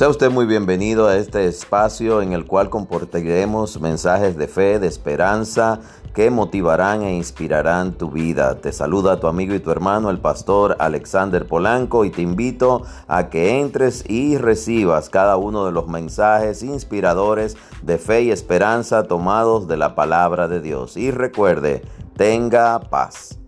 Sea usted muy bienvenido a este espacio en el cual compartiremos mensajes de fe, de esperanza, que motivarán e inspirarán tu vida. Te saluda tu amigo y tu hermano, el pastor Alexander Polanco, y te invito a que entres y recibas cada uno de los mensajes inspiradores de fe y esperanza tomados de la palabra de Dios. Y recuerde, tenga paz.